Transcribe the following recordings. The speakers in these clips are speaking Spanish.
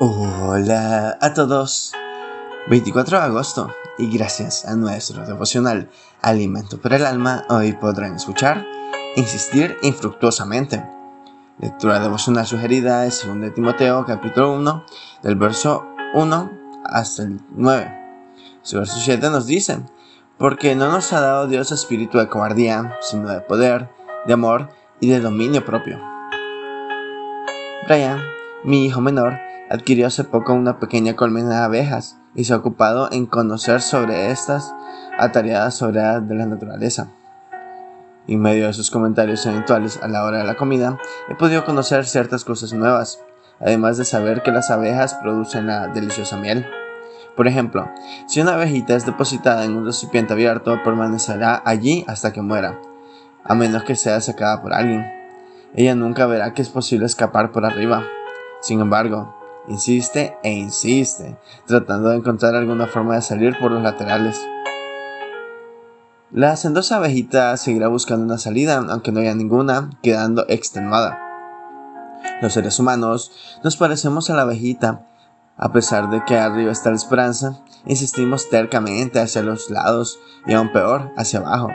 Hola a todos. 24 de agosto y gracias a nuestro devocional Alimento para el Alma, hoy podrán escuchar Insistir infructuosamente. Lectura devocional sugerida es 2 Timoteo capítulo 1 del verso 1 hasta el 9. Su verso 7 nos dice, porque no nos ha dado Dios espíritu de cobardía, sino de poder, de amor y de dominio propio. Brian, mi hijo menor, adquirió hace poco una pequeña colmena de abejas y se ha ocupado en conocer sobre estas atareadas sobre de la naturaleza. En medio de sus comentarios eventuales a la hora de la comida, he podido conocer ciertas cosas nuevas, además de saber que las abejas producen la deliciosa miel. Por ejemplo, si una abejita es depositada en un recipiente abierto, permanecerá allí hasta que muera, a menos que sea sacada por alguien. Ella nunca verá que es posible escapar por arriba. Sin embargo, Insiste e insiste, tratando de encontrar alguna forma de salir por los laterales. La sendosa abejita seguirá buscando una salida, aunque no haya ninguna, quedando extenuada. Los seres humanos nos parecemos a la abejita. A pesar de que arriba está la esperanza, insistimos tercamente hacia los lados y aún peor, hacia abajo.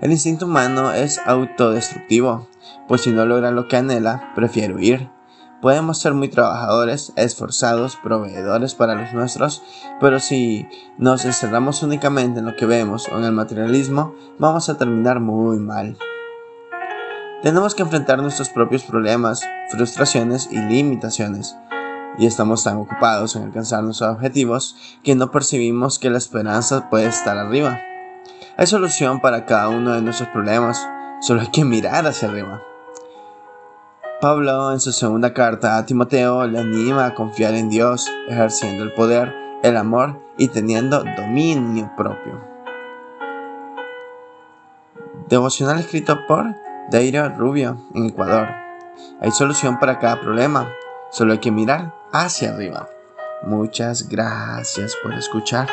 El instinto humano es autodestructivo, pues si no logra lo que anhela, prefiere huir. Podemos ser muy trabajadores, esforzados, proveedores para los nuestros, pero si nos encerramos únicamente en lo que vemos o en el materialismo, vamos a terminar muy mal. Tenemos que enfrentar nuestros propios problemas, frustraciones y limitaciones. Y estamos tan ocupados en alcanzar nuestros objetivos que no percibimos que la esperanza puede estar arriba. Hay solución para cada uno de nuestros problemas, solo hay que mirar hacia arriba. Pablo en su segunda carta a Timoteo le anima a confiar en Dios, ejerciendo el poder, el amor y teniendo dominio propio. Devocional escrito por Dairo Rubio en Ecuador. Hay solución para cada problema, solo hay que mirar hacia arriba. Muchas gracias por escuchar.